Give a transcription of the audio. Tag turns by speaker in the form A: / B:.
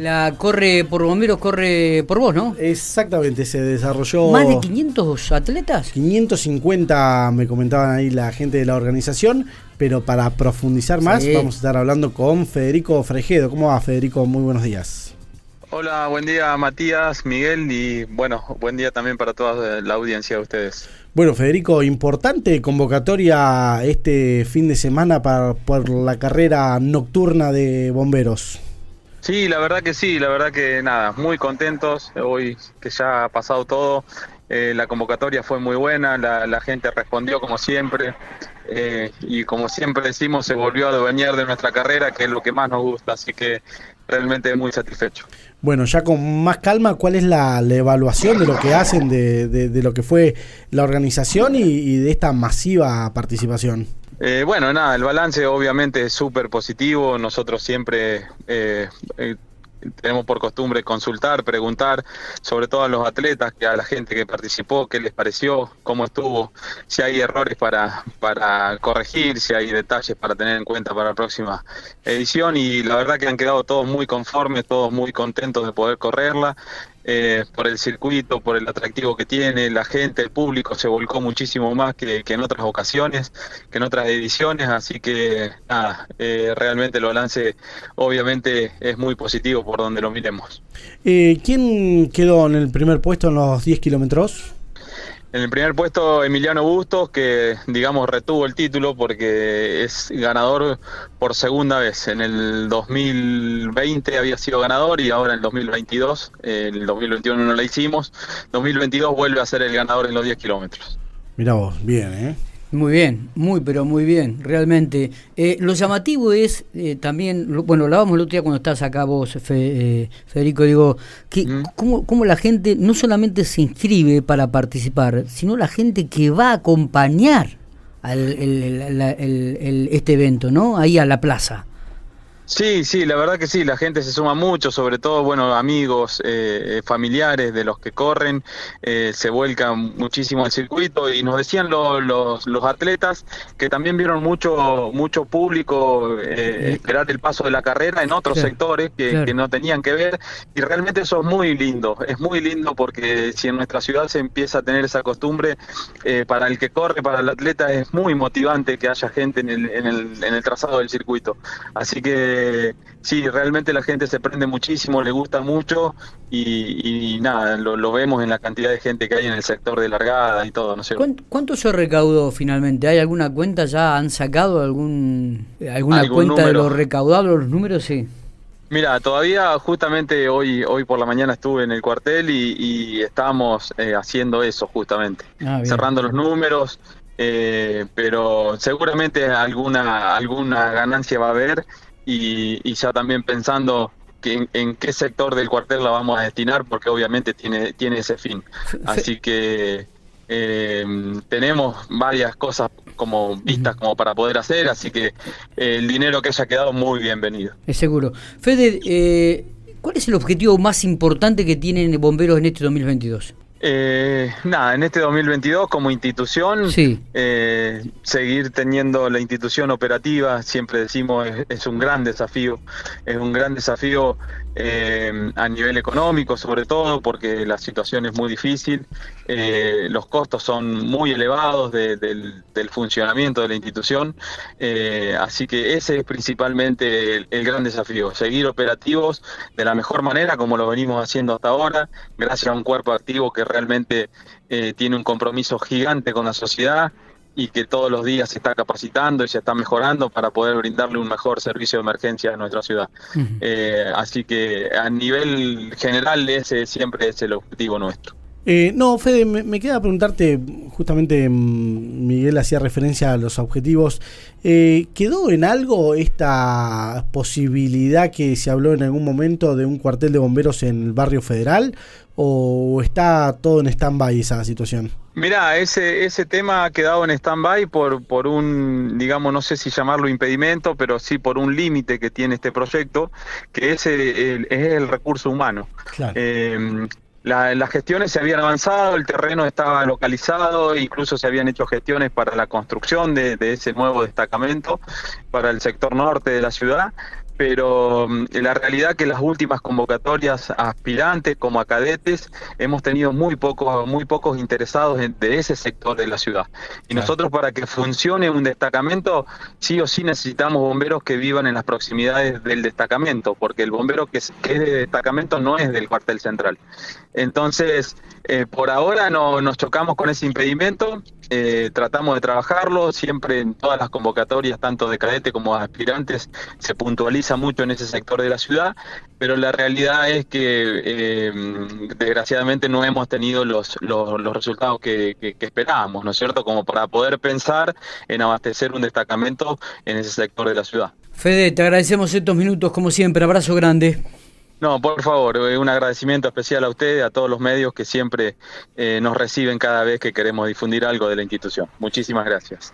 A: La corre por bomberos, corre por vos, ¿no?
B: Exactamente, se desarrolló...
A: ¿Más de 500 atletas?
B: 550 me comentaban ahí la gente de la organización, pero para profundizar más vamos a estar hablando con Federico Frejedo. ¿Cómo va Federico? Muy buenos días.
C: Hola, buen día Matías, Miguel y bueno, buen día también para toda la audiencia de ustedes.
B: Bueno, Federico, importante convocatoria este fin de semana para, por la carrera nocturna de bomberos.
C: Sí, la verdad que sí, la verdad que nada, muy contentos hoy que ya ha pasado todo. Eh, la convocatoria fue muy buena, la, gente respondió como siempre eh, y como siempre decimos se volvió a devenir de nuestra carrera, que es lo que más nos gusta, así que realmente muy satisfecho.
B: Bueno, ya con más calma, ¿cuál es la, evaluación de lo que hacen, de, lo que fue la organización y, de esta masiva participación?
C: Eh, bueno, nada, el balance obviamente es súper positivo. Nosotros siempre eh, eh, tenemos por costumbre consultar, preguntar, sobre todo a los atletas, que a la gente que participó, qué les pareció, cómo estuvo, si hay errores para, para corregir, si hay detalles para tener en cuenta para la próxima edición y la verdad que han quedado todos muy conformes, todos muy contentos de poder correrla. Eh, por el circuito, por el atractivo que tiene, la gente, el público se volcó muchísimo más que, en otras ocasiones, que en otras ediciones, así que nada, eh, realmente el balance obviamente es muy positivo por donde lo miremos.
B: Eh, ¿Quién quedó en el primer puesto en los 10 kilómetros?
C: En el primer puesto Emiliano Bustos, que digamos retuvo el título porque es ganador por segunda vez. En el 2020 había sido ganador y ahora en el 2022, el 2021 no la hicimos, 2022 vuelve a ser el ganador en los 10 kilómetros.
B: Mira vos, bien, ¿eh?
A: Muy bien, muy pero muy bien, realmente. Eh, lo llamativo es eh, también, bueno, lo hablábamos el otro día cuando estás acá vos, eh, Federico, digo, que cómo, la gente no solamente se inscribe para participar, sino la gente que va a acompañar al, este evento, ¿no? Ahí a la plaza.
C: Sí, sí, la verdad que sí, la gente se suma mucho, sobre todo, bueno, amigos, eh, eh, familiares de los que corren, eh, se vuelcan muchísimo al circuito y nos decían los, los, atletas que también vieron mucho mucho público esperar el paso de la carrera en otros sectores que, que, no tenían que ver y realmente eso es muy lindo, es muy lindo porque si en nuestra ciudad se empieza a tener esa costumbre, para el que corre, para el atleta es muy motivante que haya gente en el, en el, en el trazado del circuito. Así que sí, realmente la gente se prende muchísimo, le gusta mucho y, nada, lo, vemos en la cantidad de gente que hay en el sector de largada y todo, ¿no sé.
A: ¿Cuánto, se recaudó finalmente? ¿Hay alguna cuenta ya? ¿Han sacado algún alguna cuenta de lo recaudado, los números? Sí.
C: Mira, todavía justamente hoy hoy por la mañana estuve en el cuartel y, estábamos eh, haciendo eso justamente, ah, cerrando los números, eh, pero seguramente alguna alguna ganancia va a haber y, ya también pensando que en, qué sector del cuartel la vamos a destinar, porque obviamente tiene, tiene ese fin. Así que eh, tenemos varias cosas como vistas como para poder hacer, así que el dinero que haya quedado muy bienvenido.
A: Es seguro. Fede, eh, ¿cuál es el objetivo más importante que tienen bomberos en este 2022?
C: Eh, nada, en este 2022 como institución, eh, seguir teniendo la institución operativa, siempre decimos, es, un gran desafío, es un gran desafío eh, a nivel económico sobre todo, porque la situación es muy difícil, eh, los costos son muy elevados del, funcionamiento de la institución, así que ese es principalmente el, el gran desafío, seguir operativos de la mejor manera como lo venimos haciendo hasta ahora, gracias a un cuerpo activo que realmente eh, tiene un compromiso gigante con la sociedad y que todos los días se está capacitando y se está mejorando para poder brindarle un mejor servicio de emergencia a nuestra ciudad. Eh, así que a nivel general ese siempre es el objetivo nuestro.
B: Eh, no, Fede, me, queda preguntarte, justamente mm, Miguel hacía referencia a los objetivos, eh, ¿quedó en algo esta posibilidad que se habló en algún momento de un cuartel de bomberos en el barrio federal o está todo en stand-by esa situación?
C: Mira, ese, ese tema ha quedado en stand-by por, por un, digamos, no sé si llamarlo impedimento, pero sí por un límite que tiene este proyecto, que es el, es el recurso humano. Claro. Eh, las gestiones se habían avanzado, el terreno estaba localizado, incluso se habían hecho gestiones para la construcción de, ese nuevo destacamento para el sector norte de la ciudad, pero mm, la realidad que las últimas convocatorias aspirantes como a cadetes hemos tenido muy pocos muy pocos interesados de ese sector de la ciudad. Y nosotros para que funcione un destacamento sí o sí necesitamos bomberos que vivan en las proximidades del destacamento, porque el bombero que es, de destacamento no es del cuartel central. Entonces, eh, por ahora no nos chocamos con ese impedimento eh, tratamos de trabajarlo, siempre en todas las convocatorias, tanto de cadete como de aspirantes, se puntualiza mucho en ese sector de la ciudad, pero la realidad es que eh, desgraciadamente no hemos tenido los, los, resultados que, que, esperábamos, ¿no es cierto? Como para poder pensar en abastecer un destacamento en ese sector de la ciudad.
A: Fede, te agradecemos estos minutos como siempre, abrazo grande.
C: No, por favor, eh, un agradecimiento especial a ustedes, a todos los medios que siempre eh, nos reciben cada vez que queremos difundir algo de la institución. Muchísimas gracias.